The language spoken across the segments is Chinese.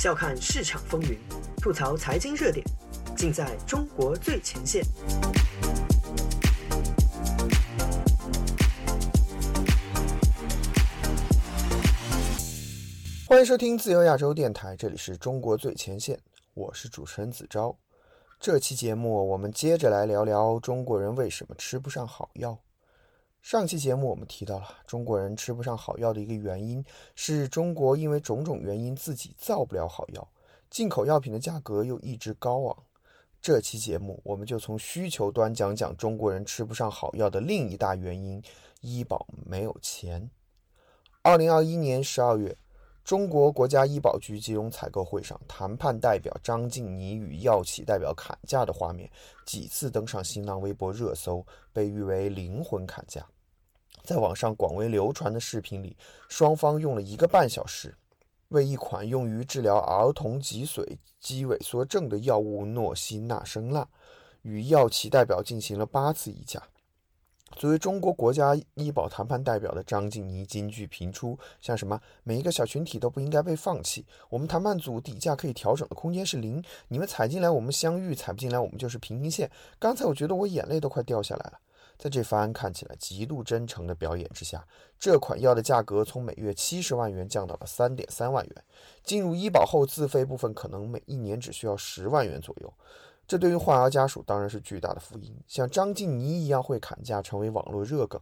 笑看市场风云，吐槽财经热点，尽在中国最前线。欢迎收听自由亚洲电台，这里是中国最前线，我是主持人子昭。这期节目我们接着来聊聊中国人为什么吃不上好药。上期节目我们提到了中国人吃不上好药的一个原因是中国因为种种原因自己造不了好药，进口药品的价格又一直高昂。这期节目我们就从需求端讲讲中国人吃不上好药的另一大原因——医保没有钱。二零二一年十二月。中国国家医保局金融采购会上，谈判代表张静妮与药企代表砍价的画面几次登上新浪微博热搜，被誉为“灵魂砍价”。在网上广为流传的视频里，双方用了一个半小时，为一款用于治疗儿童脊髓肌萎缩症的药物诺西那生钠，与药企代表进行了八次议价。作为中国国家医保谈判代表的张静妮金句频出，像什么每一个小群体都不应该被放弃，我们谈判组底价可以调整的空间是零，你们踩进来我们相遇，踩不进来我们就是平行线。刚才我觉得我眼泪都快掉下来了。在这番看起来极度真诚的表演之下，这款药的价格从每月七十万元降到了三点三万元，进入医保后自费部分可能每一年只需要十万元左右。这对于患儿家属当然是巨大的福音，像张静妮一样会砍价成为网络热梗，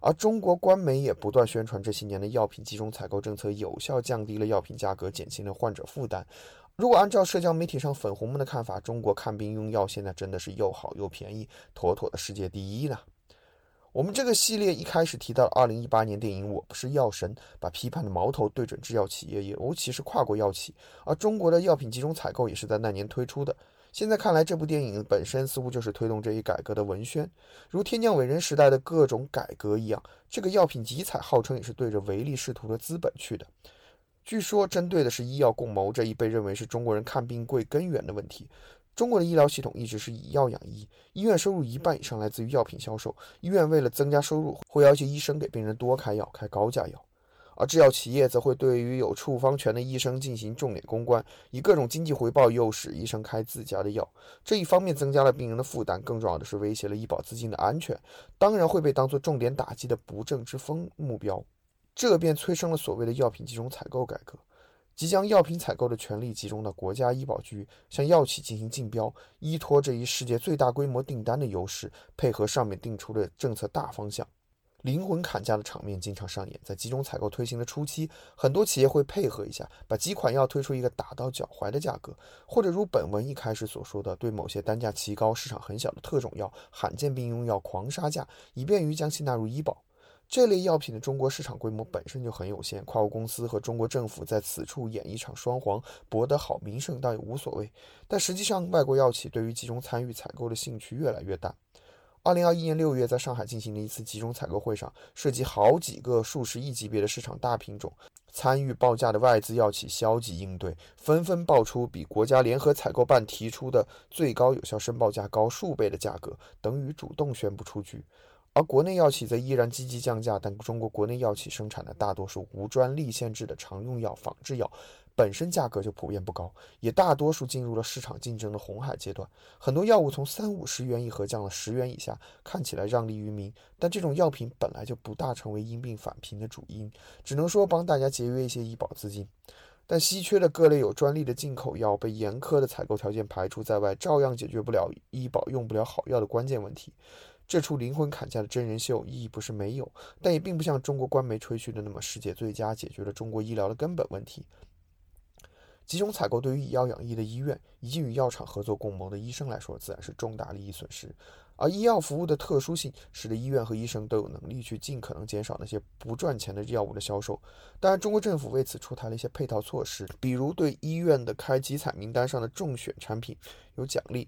而中国官媒也不断宣传这些年的药品集中采购政策有效降低了药品价格，减轻了患者负担。如果按照社交媒体上粉红们的看法，中国看病用药现在真的是又好又便宜，妥妥的世界第一呢。我们这个系列一开始提到二零一八年电影《我不是药神》，把批判的矛头对准制药企业，尤其是跨国药企，而中国的药品集中采购也是在那年推出的。现在看来，这部电影本身似乎就是推动这一改革的文宣，如天降伟人时代的各种改革一样。这个药品集采号称也是对着唯利是图的资本去的。据说针对的是医药共谋这一被认为是中国人看病贵根源的问题。中国的医疗系统一直是以药养医，医院收入一半以上来自于药品销售，医院为了增加收入，会要求医生给病人多开药，开高价药。而制药企业则会对于有处方权的医生进行重点公关，以各种经济回报诱使医生开自家的药。这一方面增加了病人的负担，更重要的是威胁了医保资金的安全，当然会被当作重点打击的不正之风目标。这便催生了所谓的药品集中采购改革，即将药品采购的权利集中到国家医保局，向药企进行竞标，依托这一世界最大规模订单的优势，配合上面定出的政策大方向。灵魂砍价的场面经常上演，在集中采购推行的初期，很多企业会配合一下，把几款药推出一个打到脚踝的价格，或者如本文一开始所说的，对某些单价奇高、市场很小的特种药、罕见病用药狂杀价，以便于将其纳入医保。这类药品的中国市场规模本身就很有限，跨国公司和中国政府在此处演一场双簧，博得好名声倒也无所谓。但实际上，外国药企对于集中参与采购的兴趣越来越大。二零二一年六月，在上海进行的一次集中采购会上，涉及好几个数十亿级别的市场大品种，参与报价的外资药企消极应对，纷纷报出比国家联合采购办提出的最高有效申报价高数倍的价格，等于主动宣布出局。而国内药企则依然积极降价，但中国国内药企生产的大多数无专利限制的常用药、仿制药。本身价格就普遍不高，也大多数进入了市场竞争的红海阶段。很多药物从三五十元一盒降了十元以下，看起来让利于民，但这种药品本来就不大成为因病返贫的主因，只能说帮大家节约一些医保资金。但稀缺的各类有专利的进口药被严苛的采购条件排除在外，照样解决不了医保用不了好药的关键问题。这出灵魂砍价的真人秀意义不是没有，但也并不像中国官媒吹嘘的那么世界最佳，解决了中国医疗的根本问题。集中采购对于以药养医的医院以及与药厂合作共谋的医生来说，自然是重大利益损失。而医药服务的特殊性，使得医院和医生都有能力去尽可能减少那些不赚钱的药物的销售。当然，中国政府为此出台了一些配套措施，比如对医院的开集采名单上的中选产品有奖励。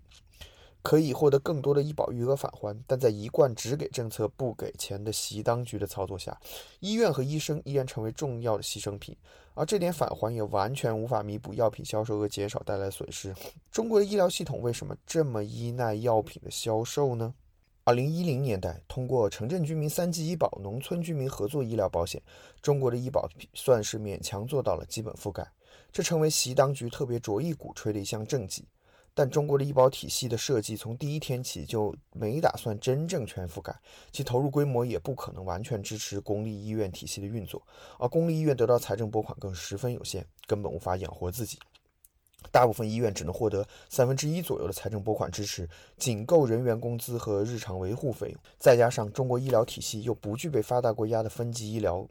可以获得更多的医保余额返还，但在一贯只给政策不给钱的习当局的操作下，医院和医生依然成为重要的牺牲品，而这点返还也完全无法弥补药品销售额减少带来的损失。中国的医疗系统为什么这么依赖药品的销售呢？二零一零年代，通过城镇居民三级医保、农村居民合作医疗保险，中国的医保算是勉强做到了基本覆盖。这成为习当局特别着意鼓吹的一项政绩。但中国的医保体系的设计从第一天起就没打算真正全覆盖，其投入规模也不可能完全支持公立医院体系的运作，而公立医院得到财政拨款更十分有限，根本无法养活自己。大部分医院只能获得三分之一左右的财政拨款支持，仅够人员工资和日常维护费用。再加上中国医疗体系又不具备发达国家的分级医疗，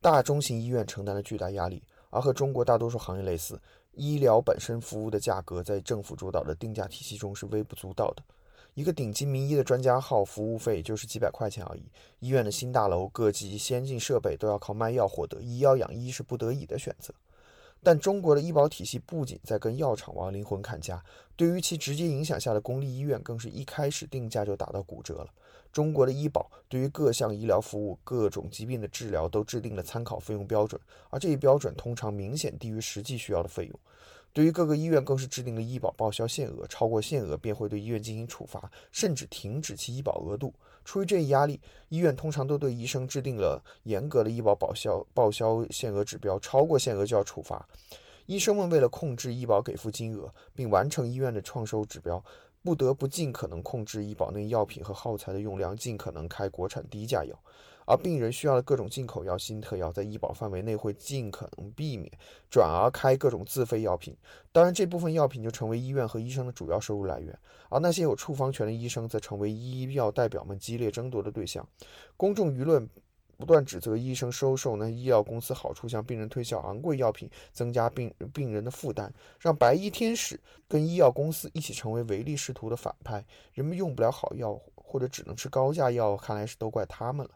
大中型医院承担了巨大压力，而和中国大多数行业类似。医疗本身服务的价格在政府主导的定价体系中是微不足道的。一个顶级名医的专家号服务费就是几百块钱而已。医院的新大楼、各级先进设备都要靠卖药获得，医药养医是不得已的选择。但中国的医保体系不仅在跟药厂玩灵魂砍价，对于其直接影响下的公立医院，更是一开始定价就打到骨折了。中国的医保对于各项医疗服务、各种疾病的治疗都制定了参考费用标准，而这一标准通常明显低于实际需要的费用。对于各个医院，更是制定了医保报销限额，超过限额便会对医院进行处罚，甚至停止其医保额度。出于这一压力，医院通常都对医生制定了严格的医保报销报销限额指标，超过限额就要处罚。医生们为了控制医保给付金额，并完成医院的创收指标。不得不尽可能控制医保内药品和耗材的用量，尽可能开国产低价药，而病人需要的各种进口药、新特药，在医保范围内会尽可能避免，转而开各种自费药品。当然，这部分药品就成为医院和医生的主要收入来源，而那些有处方权的医生则成为医药代表们激烈争夺的对象。公众舆论。不断指责医生收受呢医药公司好处，向病人推销昂贵药品，增加病病人的负担，让白衣天使跟医药公司一起成为唯利是图的反派。人们用不了好药，或者只能吃高价药，看来是都怪他们了。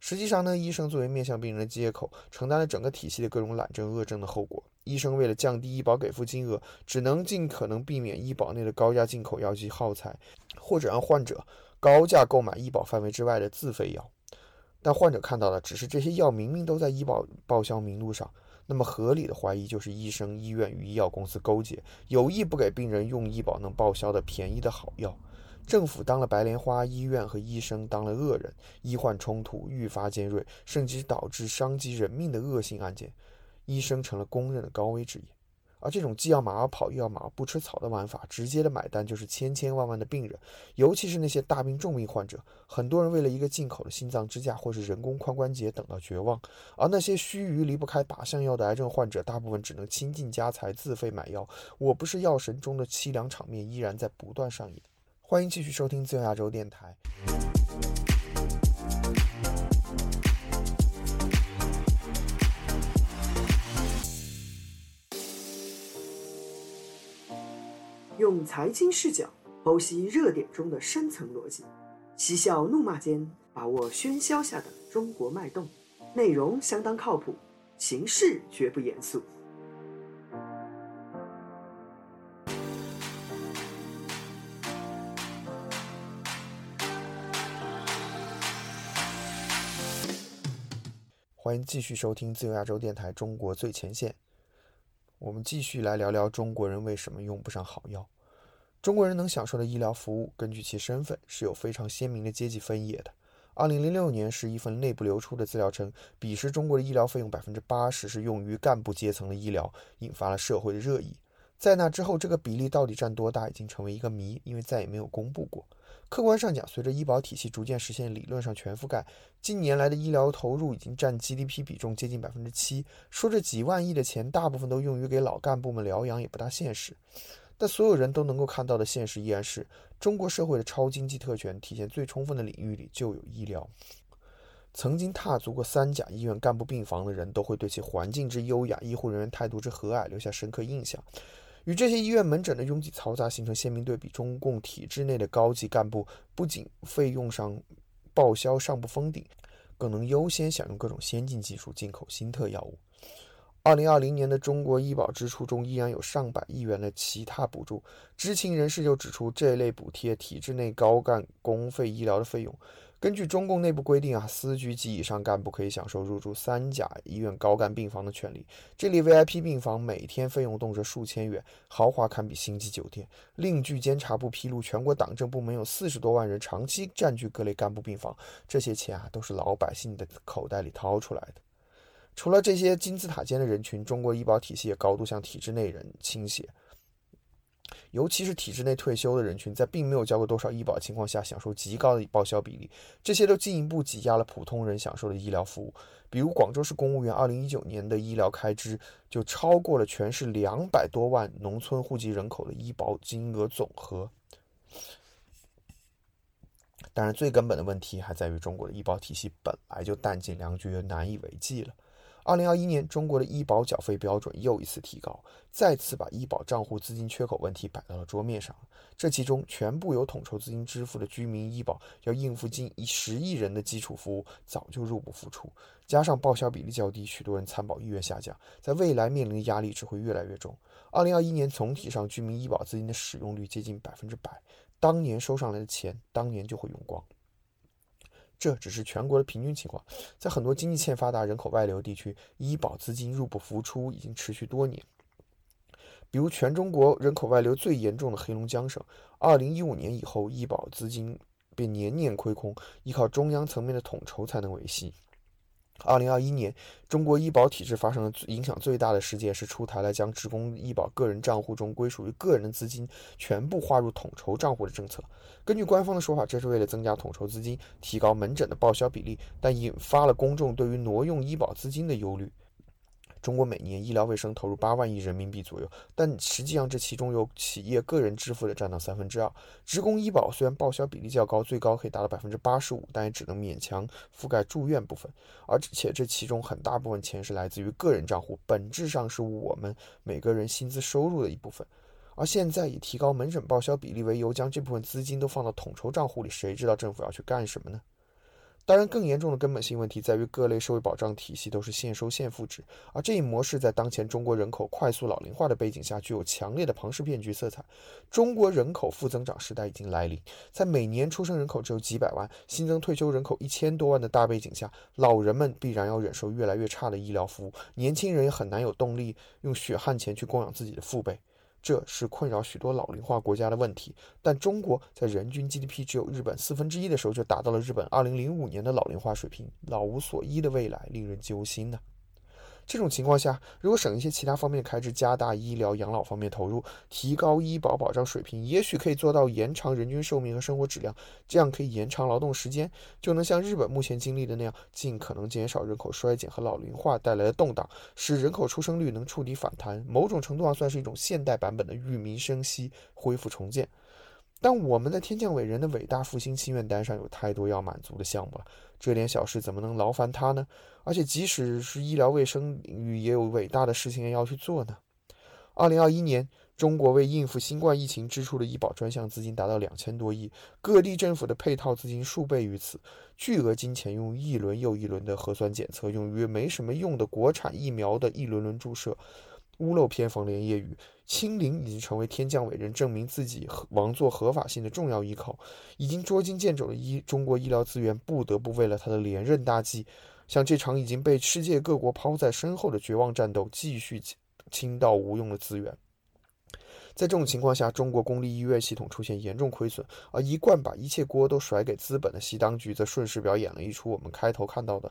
实际上呢，医生作为面向病人的接口，承担了整个体系的各种懒政恶政的后果。医生为了降低医保给付金额，只能尽可能避免医保内的高价进口药及耗材，或者让患者高价购买医保范围之外的自费药。但患者看到的只是这些药明明都在医保报销名录上，那么合理的怀疑就是医生、医院与医药公司勾结，有意不给病人用医保能报销的便宜的好药。政府当了白莲花，医院和医生当了恶人，医患冲突愈发尖锐，甚至导致伤及人命的恶性案件，医生成了公认的高危职业。而这种既要马儿跑又要马儿不吃草的玩法，直接的买单就是千千万万的病人，尤其是那些大病重病患者。很多人为了一个进口的心脏支架或是人工髋关节等到绝望，而那些须臾离不开靶向药的癌症患者，大部分只能倾尽家财自费买药。我不是药神中的凄凉场面依然在不断上演。欢迎继续收听自由亚洲电台。用财经视角剖析热点中的深层逻辑，嬉笑怒骂间把握喧嚣下的中国脉动。内容相当靠谱，形式绝不严肃。欢迎继续收听自由亚洲电台《中国最前线》。我们继续来聊聊中国人为什么用不上好药。中国人能享受的医疗服务，根据其身份是有非常鲜明的阶级分野的。二零零六年是一份内部流出的资料称，彼时中国的医疗费用百分之八十是用于干部阶层的医疗，引发了社会的热议。在那之后，这个比例到底占多大，已经成为一个谜，因为再也没有公布过。客观上讲，随着医保体系逐渐实现理论上全覆盖，近年来的医疗投入已经占 GDP 比重接近百分之七。说这几万亿的钱大部分都用于给老干部们疗养，也不大现实。但所有人都能够看到的现实依然是，中国社会的超经济特权体现最充分的领域里就有医疗。曾经踏足过三甲医院干部病房的人都会对其环境之优雅、医护人员态度之和蔼留下深刻印象。与这些医院门诊的拥挤嘈杂形成鲜明对比，中共体制内的高级干部不仅费用上报销上不封顶，更能优先享用各种先进技术、进口新特药物。二零二零年的中国医保支出中依然有上百亿元的其他补助。知情人士就指出，这类补贴体制内高干公费医疗的费用。根据中共内部规定啊，司局级以上干部可以享受入住三甲医院高干病房的权利。这里 VIP 病房每天费用动辄数千元，豪华堪比星级酒店。另据监察部披露，全国党政部门有四十多万人长期占据各类干部病房，这些钱啊都是老百姓的口袋里掏出来的。除了这些金字塔尖的人群，中国医保体系也高度向体制内人倾斜。尤其是体制内退休的人群，在并没有交过多少医保情况下，享受极高的报销比例，这些都进一步挤压了普通人享受的医疗服务。比如，广州市公务员2019年的医疗开支就超过了全市两百多万农村户籍人口的医保金额总和。当然，最根本的问题还在于中国的医保体系本来就弹尽粮绝、难以为继了。二零二一年，中国的医保缴费标准又一次提高，再次把医保账户资金缺口问题摆到了桌面上。这其中，全部由统筹资金支付的居民医保，要应付近一十亿人的基础服务，早就入不敷出。加上报销比例较低，许多人参保意愿下降，在未来面临的压力只会越来越重。二零二一年总体上，居民医保资金的使用率接近百分之百，当年收上来的钱，当年就会用光。这只是全国的平均情况，在很多经济欠发达、人口外流地区，医保资金入不敷出已经持续多年。比如，全中国人口外流最严重的黑龙江省，2015年以后，医保资金便年年亏空，依靠中央层面的统筹才能维系。二零二一年，中国医保体制发生了影响最大的事件是出台了将职工医保个人账户中归属于个人的资金全部划入统筹账户的政策。根据官方的说法，这是为了增加统筹资金，提高门诊的报销比例，但引发了公众对于挪用医保资金的忧虑。中国每年医疗卫生投入八万亿人民币左右，但实际上这其中有企业个人支付的占到三分之二。职工医保虽然报销比例较高，最高可以达到百分之八十五，但也只能勉强覆盖住院部分，而且这其中很大部分钱是来自于个人账户，本质上是我们每个人薪资收入的一部分。而现在以提高门诊报销比例为由，将这部分资金都放到统筹账户里，谁知道政府要去干什么呢？当然，更严重的根本性问题在于各类社会保障体系都是现收现付制，而这一模式在当前中国人口快速老龄化的背景下，具有强烈的庞氏骗局色彩。中国人口负增长时代已经来临，在每年出生人口只有几百万、新增退休人口一千多万的大背景下，老人们必然要忍受越来越差的医疗服务，年轻人也很难有动力用血汗钱去供养自己的父辈。这是困扰许多老龄化国家的问题，但中国在人均 GDP 只有日本四分之一的时候，就达到了日本2005年的老龄化水平，老无所依的未来令人揪心呢。这种情况下，如果省一些其他方面开支，加大医疗养老方面投入，提高医保保障水平，也许可以做到延长人均寿命和生活质量。这样可以延长劳动时间，就能像日本目前经历的那样，尽可能减少人口衰减和老龄化带来的动荡，使人口出生率能触底反弹。某种程度上算是一种现代版本的育民生息、恢复重建。但我们的天降伟人的伟大复兴心愿单上有太多要满足的项目了，这点小事怎么能劳烦他呢？而且，即使是医疗卫生领域，也有伟大的事情要去做呢。二零二一年，中国为应付新冠疫情支出的医保专项资金达到两千多亿，各地政府的配套资金数倍于此，巨额金钱用一轮又一轮的核酸检测，用于没什么用的国产疫苗的一轮轮注射，屋漏偏逢连夜雨，清零已经成为天降伟人证明自己王座合法性的重要依靠。已经捉襟见肘的医中国医疗资源，不得不为了他的连任大计。像这场已经被世界各国抛在身后的绝望战斗，继续倾倒无用的资源。在这种情况下，中国公立医院系统出现严重亏损，而一贯把一切锅都甩给资本的西当局，则顺势表演了一出我们开头看到的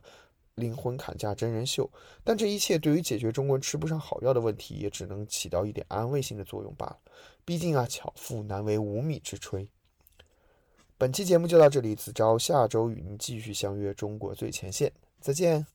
灵魂砍价真人秀。但这一切对于解决中国人吃不上好药的问题，也只能起到一点安慰性的作用罢了。毕竟啊，巧妇难为无米之炊。本期节目就到这里，子昭下周与您继续相约中国最前线。再见。